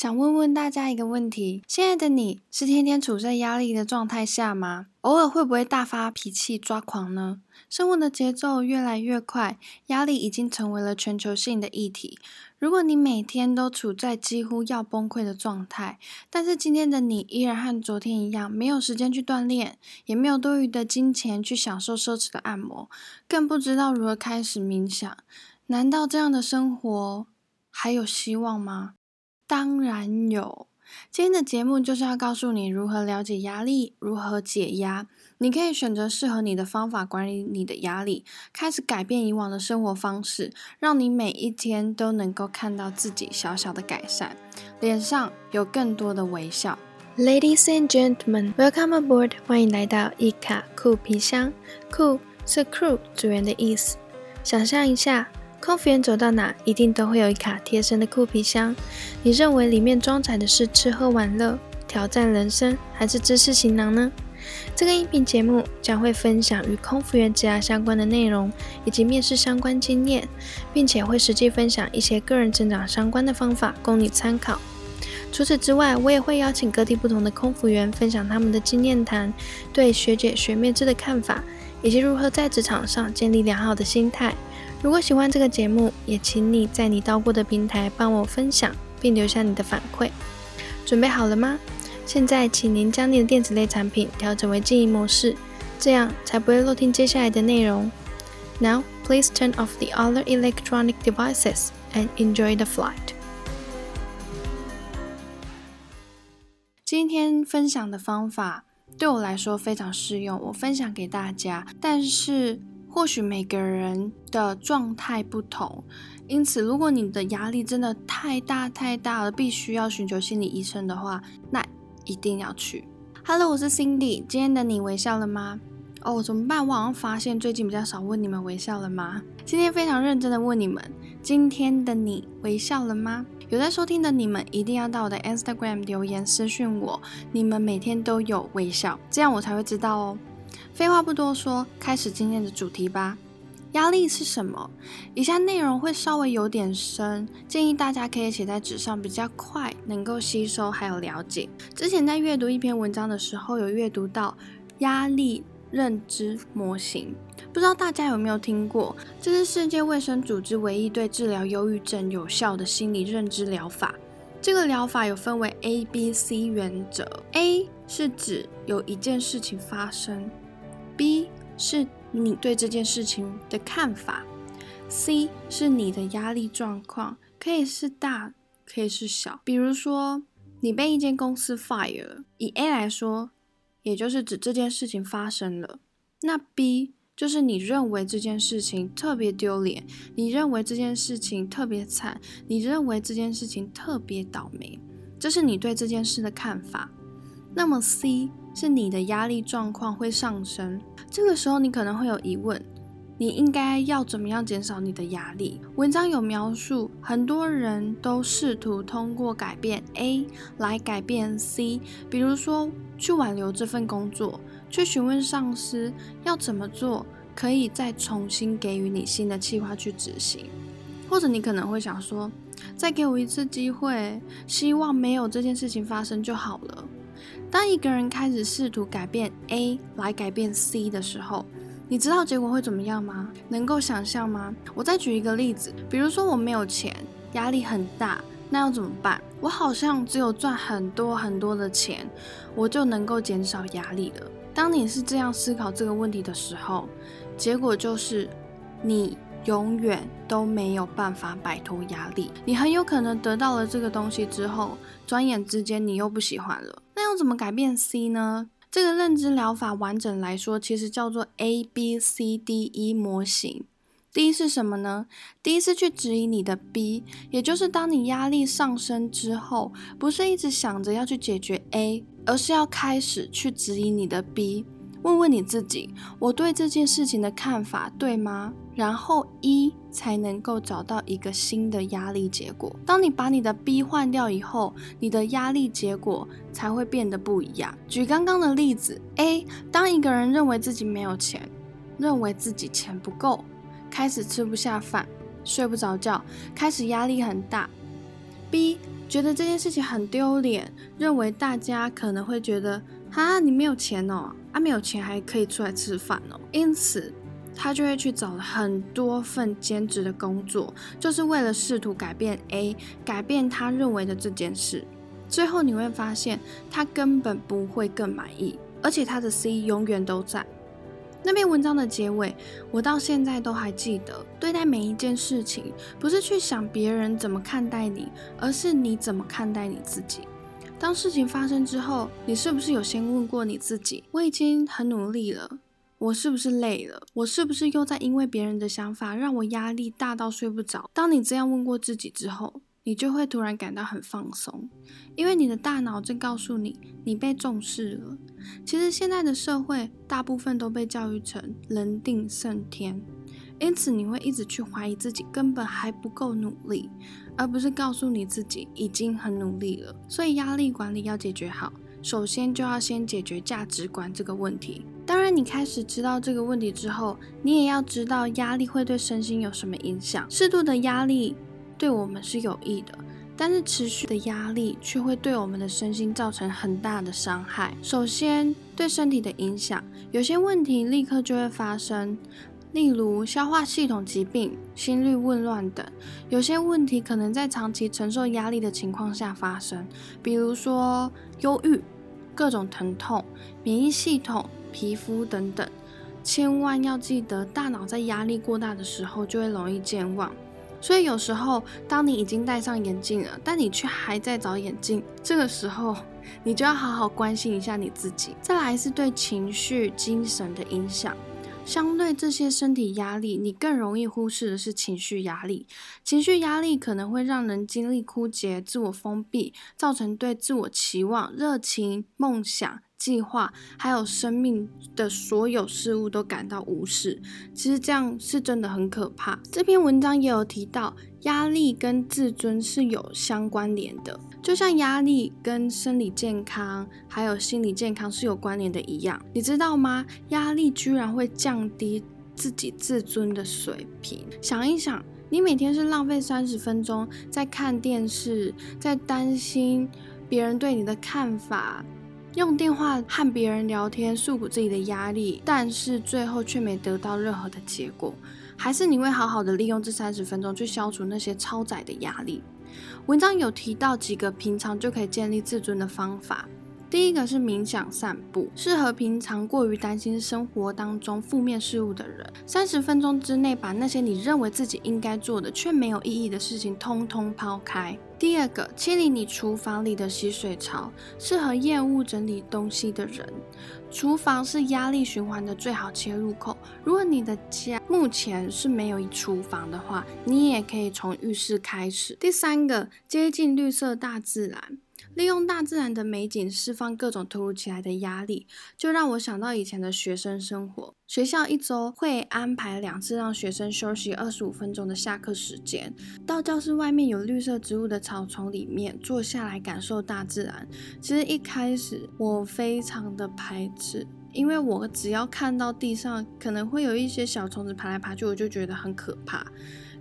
想问问大家一个问题：现在的你是天天处在压力的状态下吗？偶尔会不会大发脾气、抓狂呢？生活的节奏越来越快，压力已经成为了全球性的议题。如果你每天都处在几乎要崩溃的状态，但是今天的你依然和昨天一样，没有时间去锻炼，也没有多余的金钱去享受奢侈的按摩，更不知道如何开始冥想，难道这样的生活还有希望吗？当然有，今天的节目就是要告诉你如何了解压力，如何解压。你可以选择适合你的方法管理你的压力，开始改变以往的生活方式，让你每一天都能够看到自己小小的改善，脸上有更多的微笑。Ladies and gentlemen, welcome aboard！欢迎来到伊卡酷皮箱。酷是 crew 组员的意思。想象一下。空服员走到哪，一定都会有一卡贴身的酷皮箱。你认为里面装载的是吃喝玩乐、挑战人生，还是知识行囊呢？这个音频节目将会分享与空服员职涯相关的内容，以及面试相关经验，并且会实际分享一些个人成长相关的方法供你参考。除此之外，我也会邀请各地不同的空服员分享他们的经验谈，对学姐学妹制的看法，以及如何在职场上建立良好的心态。如果喜欢这个节目，也请你在你到过的平台帮我分享，并留下你的反馈。准备好了吗？现在，请您将你的电子类产品调整为静音模式，这样才不会漏听接下来的内容。Now, please turn off the other electronic devices and enjoy the flight. 今天分享的方法对我来说非常适用，我分享给大家。但是。或许每个人的状态不同，因此，如果你的压力真的太大太大了，必须要寻求心理医生的话，那一定要去。Hello，我是 Cindy，今天的你微笑了吗？哦，怎么办？我好像发现最近比较少问你们微笑了吗？今天非常认真的问你们，今天的你微笑了吗？有在收听的你们一定要到我的 Instagram 留言私讯我，你们每天都有微笑，这样我才会知道哦。废话不多说，开始今天的主题吧。压力是什么？以下内容会稍微有点深，建议大家可以写在纸上，比较快能够吸收还有了解。之前在阅读一篇文章的时候，有阅读到压力认知模型，不知道大家有没有听过？这是世界卫生组织唯一对治疗忧郁症有效的心理认知疗法。这个疗法有分为 A、B、C 原则。A 是指有一件事情发生。B 是你对这件事情的看法，C 是你的压力状况，可以是大，可以是小。比如说，你被一间公司 fire 了，以 A 来说，也就是指这件事情发生了。那 B 就是你认为这件事情特别丢脸，你认为这件事情特别惨，你认为这件事情特别倒霉，这是你对这件事的看法。那么 C 是你的压力状况会上升。这个时候，你可能会有疑问：你应该要怎么样减少你的压力？文章有描述，很多人都试图通过改变 A 来改变 C，比如说去挽留这份工作，去询问上司要怎么做，可以再重新给予你新的计划去执行。或者你可能会想说：再给我一次机会，希望没有这件事情发生就好了。当一个人开始试图改变 A 来改变 C 的时候，你知道结果会怎么样吗？能够想象吗？我再举一个例子，比如说我没有钱，压力很大，那要怎么办？我好像只有赚很多很多的钱，我就能够减少压力了。当你是这样思考这个问题的时候，结果就是你。永远都没有办法摆脱压力，你很有可能得到了这个东西之后，转眼之间你又不喜欢了。那要怎么改变 C 呢？这个认知疗法完整来说，其实叫做 A B C D E 模型。D 是什么呢？D 是去指引你的 B，也就是当你压力上升之后，不是一直想着要去解决 A，而是要开始去指引你的 B。问问你自己，我对这件事情的看法对吗？然后一才能够找到一个新的压力结果。当你把你的 B 换掉以后，你的压力结果才会变得不一样。举刚刚的例子，A，当一个人认为自己没有钱，认为自己钱不够，开始吃不下饭，睡不着觉，开始压力很大。B，觉得这件事情很丢脸，认为大家可能会觉得，哈，你没有钱哦，啊，没有钱还可以出来吃饭哦，因此他就会去找很多份兼职的工作，就是为了试图改变 A，改变他认为的这件事。最后你会发现，他根本不会更满意，而且他的 C 永远都在。那篇文章的结尾，我到现在都还记得。对待每一件事情，不是去想别人怎么看待你，而是你怎么看待你自己。当事情发生之后，你是不是有先问过你自己：我已经很努力了，我是不是累了？我是不是又在因为别人的想法让我压力大到睡不着？当你这样问过自己之后，你就会突然感到很放松，因为你的大脑正告诉你，你被重视了。其实现在的社会大部分都被教育成人定胜天，因此你会一直去怀疑自己根本还不够努力，而不是告诉你自己已经很努力了。所以压力管理要解决好，首先就要先解决价值观这个问题。当然，你开始知道这个问题之后，你也要知道压力会对身心有什么影响。适度的压力。对我们是有益的，但是持续的压力却会对我们的身心造成很大的伤害。首先，对身体的影响，有些问题立刻就会发生，例如消化系统疾病、心率紊乱等。有些问题可能在长期承受压力的情况下发生，比如说忧郁、各种疼痛、免疫系统、皮肤等等。千万要记得，大脑在压力过大的时候就会容易健忘。所以有时候，当你已经戴上眼镜了，但你却还在找眼镜，这个时候，你就要好好关心一下你自己。再来是对情绪、精神的影响。相对这些身体压力，你更容易忽视的是情绪压力。情绪压力可能会让人精力枯竭、自我封闭，造成对自我期望、热情、梦想。计划还有生命的所有事物都感到无视，其实这样是真的很可怕。这篇文章也有提到，压力跟自尊是有相关联的，就像压力跟生理健康还有心理健康是有关联的一样。你知道吗？压力居然会降低自己自尊的水平。想一想，你每天是浪费三十分钟在看电视，在担心别人对你的看法。用电话和别人聊天，诉苦自己的压力，但是最后却没得到任何的结果。还是你会好好的利用这三十分钟去消除那些超载的压力？文章有提到几个平常就可以建立自尊的方法。第一个是冥想散步，适合平常过于担心生活当中负面事物的人。三十分钟之内，把那些你认为自己应该做的却没有意义的事情通通抛开。第二个，清理你厨房里的洗水槽，适合厌恶整理东西的人。厨房是压力循环的最好切入口。如果你的家目前是没有厨房的话，你也可以从浴室开始。第三个，接近绿色大自然。利用大自然的美景释放各种突如其来的压力，就让我想到以前的学生生活。学校一周会安排两次让学生休息二十五分钟的下课时间，到教室外面有绿色植物的草丛里面坐下来感受大自然。其实一开始我非常的排斥，因为我只要看到地上可能会有一些小虫子爬来爬去，我就觉得很可怕。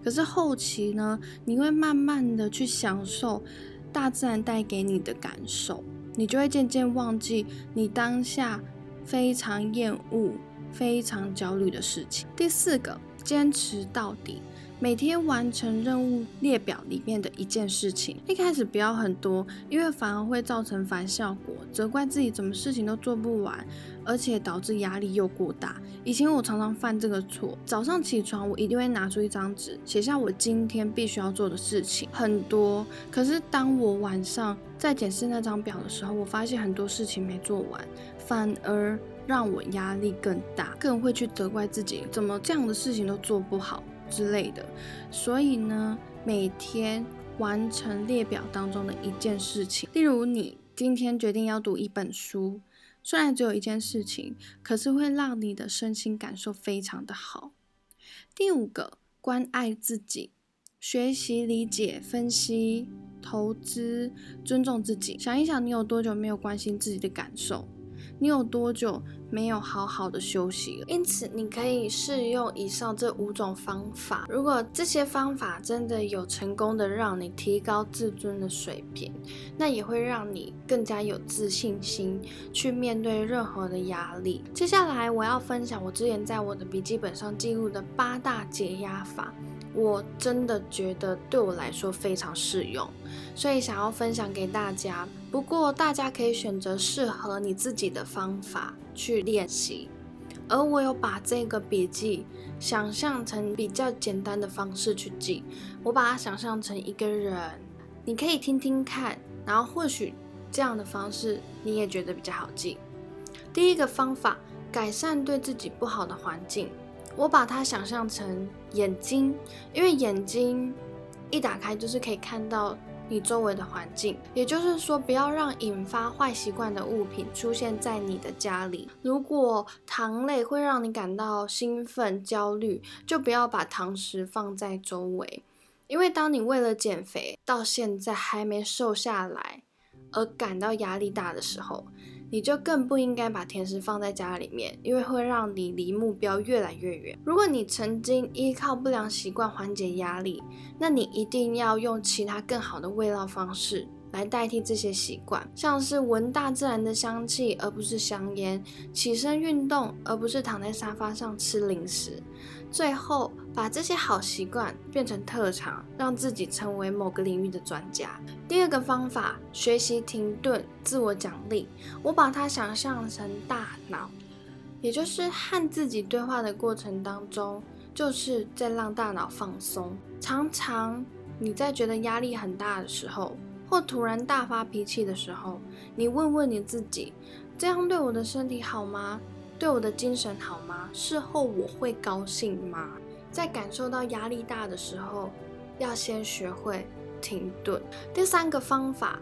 可是后期呢，你会慢慢的去享受。大自然带给你的感受，你就会渐渐忘记你当下非常厌恶、非常焦虑的事情。第四个，坚持到底。每天完成任务列表里面的一件事情，一开始不要很多，因为反而会造成反效果，责怪自己怎么事情都做不完，而且导致压力又过大。以前我常常犯这个错，早上起床我一定会拿出一张纸，写下我今天必须要做的事情，很多。可是当我晚上在检视那张表的时候，我发现很多事情没做完，反而让我压力更大，更会去责怪自己怎么这样的事情都做不好。之类的，所以呢，每天完成列表当中的一件事情，例如你今天决定要读一本书，虽然只有一件事情，可是会让你的身心感受非常的好。第五个，关爱自己，学习理解、分析、投资、尊重自己。想一想，你有多久没有关心自己的感受？你有多久没有好好的休息了？因此，你可以试用以上这五种方法。如果这些方法真的有成功的让你提高自尊的水平，那也会让你更加有自信心去面对任何的压力。接下来，我要分享我之前在我的笔记本上记录的八大解压法。我真的觉得对我来说非常适用，所以想要分享给大家。不过大家可以选择适合你自己的方法去练习。而我有把这个笔记想象成比较简单的方式去记，我把它想象成一个人，你可以听听看，然后或许这样的方式你也觉得比较好记。第一个方法，改善对自己不好的环境。我把它想象成眼睛，因为眼睛一打开就是可以看到你周围的环境。也就是说，不要让引发坏习惯的物品出现在你的家里。如果糖类会让你感到兴奋、焦虑，就不要把糖食放在周围。因为当你为了减肥到现在还没瘦下来而感到压力大的时候，你就更不应该把甜食放在家里面，因为会让你离目标越来越远。如果你曾经依靠不良习惯缓解压力，那你一定要用其他更好的味道方式来代替这些习惯，像是闻大自然的香气而不是香烟，起身运动而不是躺在沙发上吃零食。最后，把这些好习惯变成特长，让自己成为某个领域的专家。第二个方法，学习停顿，自我奖励。我把它想象成大脑，也就是和自己对话的过程当中，就是在让大脑放松。常常你在觉得压力很大的时候，或突然大发脾气的时候，你问问你自己：这样对我的身体好吗？对我的精神好吗？事后我会高兴吗？在感受到压力大的时候，要先学会停顿。第三个方法，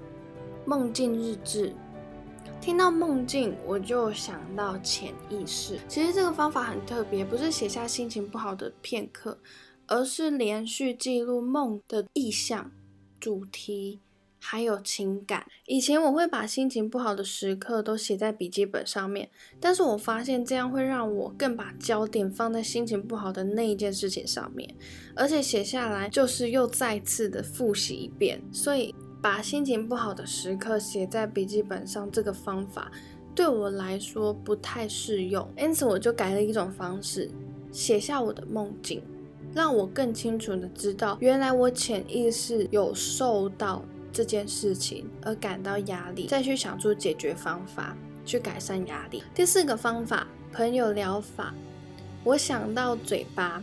梦境日志。听到梦境，我就想到潜意识。其实这个方法很特别，不是写下心情不好的片刻，而是连续记录梦的意象、主题。还有情感。以前我会把心情不好的时刻都写在笔记本上面，但是我发现这样会让我更把焦点放在心情不好的那一件事情上面，而且写下来就是又再次的复习一遍。所以把心情不好的时刻写在笔记本上这个方法对我来说不太适用，因此我就改了一种方式，写下我的梦境，让我更清楚的知道，原来我潜意识有受到。这件事情而感到压力，再去想出解决方法去改善压力。第四个方法，朋友疗法。我想到嘴巴，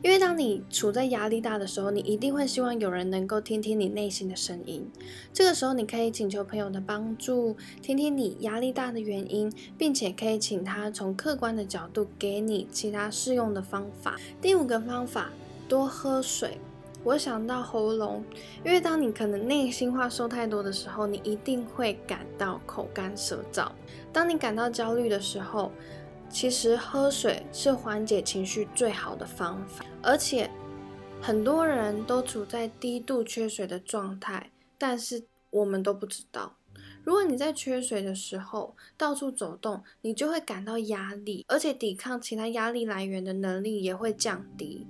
因为当你处在压力大的时候，你一定会希望有人能够听听你内心的声音。这个时候，你可以请求朋友的帮助，听听你压力大的原因，并且可以请他从客观的角度给你其他适用的方法。第五个方法，多喝水。我想到喉咙，因为当你可能内心话说太多的时候，你一定会感到口干舌燥。当你感到焦虑的时候，其实喝水是缓解情绪最好的方法。而且很多人都处在低度缺水的状态，但是我们都不知道。如果你在缺水的时候到处走动，你就会感到压力，而且抵抗其他压力来源的能力也会降低。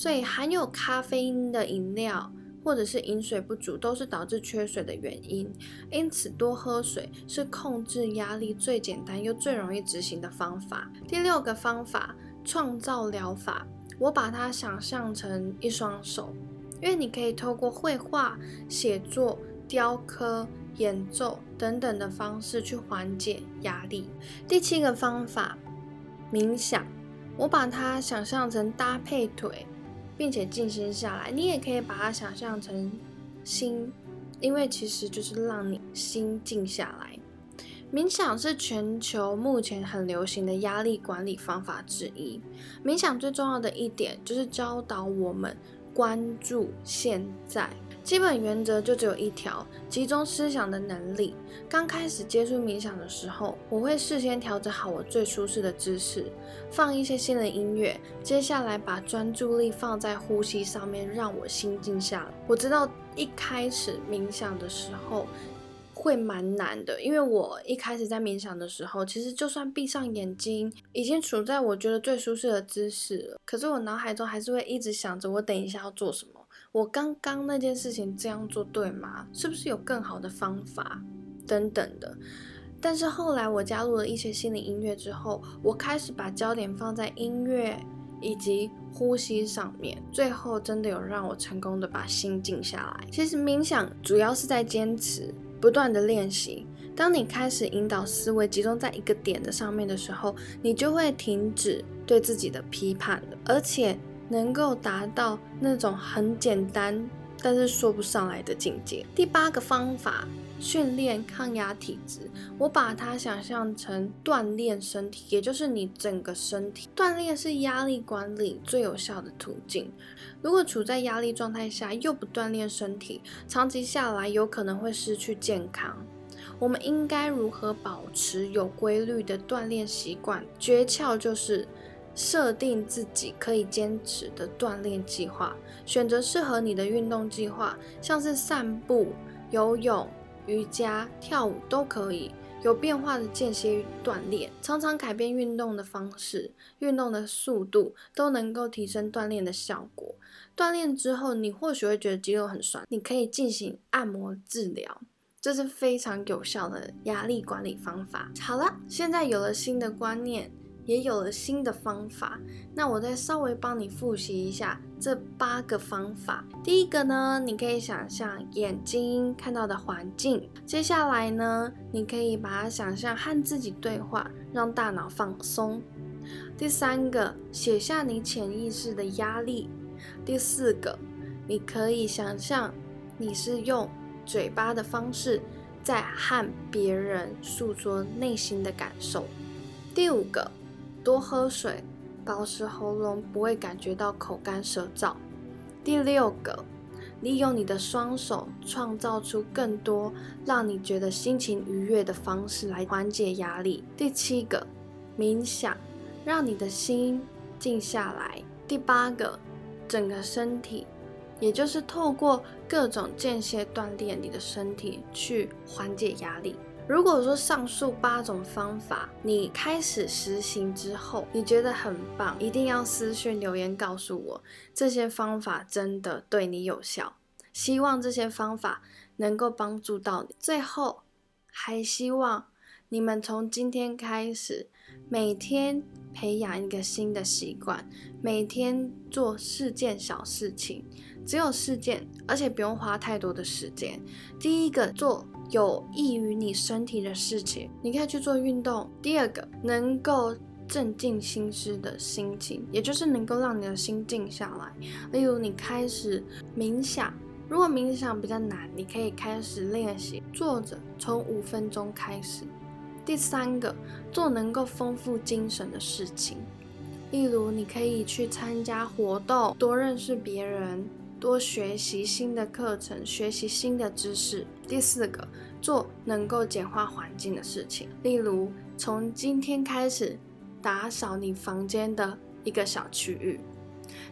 所以含有咖啡因的饮料，或者是饮水不足，都是导致缺水的原因。因此，多喝水是控制压力最简单又最容易执行的方法。第六个方法，创造疗法，我把它想象成一双手，因为你可以透过绘画、写作、雕刻、演奏等等的方式去缓解压力。第七个方法，冥想，我把它想象成搭配腿。并且静心下来，你也可以把它想象成心，因为其实就是让你心静下来。冥想是全球目前很流行的压力管理方法之一。冥想最重要的一点就是教导我们关注现在。基本原则就只有一条：集中思想的能力。刚开始接触冥想的时候，我会事先调整好我最舒适的姿势，放一些新的音乐，接下来把专注力放在呼吸上面，让我心静下来。我知道一开始冥想的时候会蛮难的，因为我一开始在冥想的时候，其实就算闭上眼睛，已经处在我觉得最舒适的姿势了，可是我脑海中还是会一直想着我等一下要做什么，我刚刚那件事情这样做对吗？是不是有更好的方法？等等的。但是后来我加入了一些心理音乐之后，我开始把焦点放在音乐以及呼吸上面，最后真的有让我成功的把心静下来。其实冥想主要是在坚持，不断的练习。当你开始引导思维集中在一个点的上面的时候，你就会停止对自己的批判，而且能够达到那种很简单但是说不上来的境界。第八个方法。训练抗压体质，我把它想象成锻炼身体，也就是你整个身体。锻炼是压力管理最有效的途径。如果处在压力状态下又不锻炼身体，长期下来有可能会失去健康。我们应该如何保持有规律的锻炼习惯？诀窍就是设定自己可以坚持的锻炼计划，选择适合你的运动计划，像是散步、游泳。瑜伽、跳舞都可以有变化的间歇锻炼，常常改变运动的方式、运动的速度，都能够提升锻炼的效果。锻炼之后，你或许会觉得肌肉很酸，你可以进行按摩治疗，这是非常有效的压力管理方法。好了，现在有了新的观念。也有了新的方法，那我再稍微帮你复习一下这八个方法。第一个呢，你可以想象眼睛看到的环境。接下来呢，你可以把它想象和自己对话，让大脑放松。第三个，写下你潜意识的压力。第四个，你可以想象你是用嘴巴的方式在和别人诉说内心的感受。第五个。多喝水，保持喉咙不会感觉到口干舌燥。第六个，利用你的双手创造出更多让你觉得心情愉悦的方式来缓解压力。第七个，冥想，让你的心静下来。第八个，整个身体，也就是透过各种间歇锻炼你的身体去缓解压力。如果说上述八种方法你开始实行之后，你觉得很棒，一定要私信留言告诉我，这些方法真的对你有效。希望这些方法能够帮助到你。最后，还希望你们从今天开始，每天培养一个新的习惯，每天做四件小事情，只有四件，而且不用花太多的时间。第一个做。有益于你身体的事情，你可以去做运动。第二个，能够镇静心思的心情，也就是能够让你的心静下来。例如，你开始冥想，如果冥想比较难，你可以开始练习坐着，从五分钟开始。第三个，做能够丰富精神的事情，例如你可以去参加活动，多认识别人。多学习新的课程，学习新的知识。第四个，做能够简化环境的事情，例如从今天开始打扫你房间的一个小区域。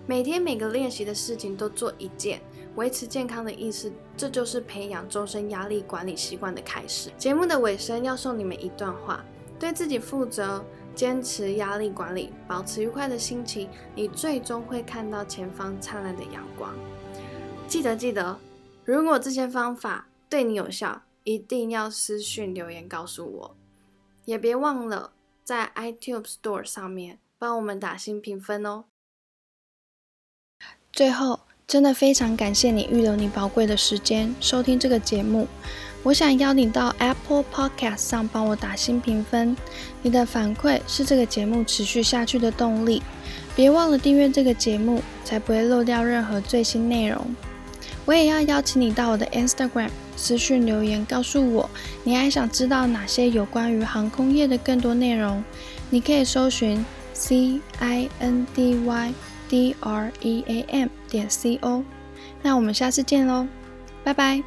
每天每个练习的事情都做一件，维持健康的意识，这就是培养终身压力管理习惯的开始。节目的尾声要送你们一段话：对自己负责，坚持压力管理，保持愉快的心情，你最终会看到前方灿烂的阳光。记得记得，如果这些方法对你有效，一定要私讯留言告诉我，也别忘了在 iTunes Store 上面帮我们打新评分哦。最后，真的非常感谢你预留你宝贵的时间收听这个节目。我想邀你到 Apple Podcast 上帮我打新评分，你的反馈是这个节目持续下去的动力。别忘了订阅这个节目，才不会漏掉任何最新内容。我也要邀请你到我的 Instagram 私讯留言，告诉我你还想知道哪些有关于航空业的更多内容。你可以搜寻 C I N D Y D R E A M 点 C O。那我们下次见喽，拜拜。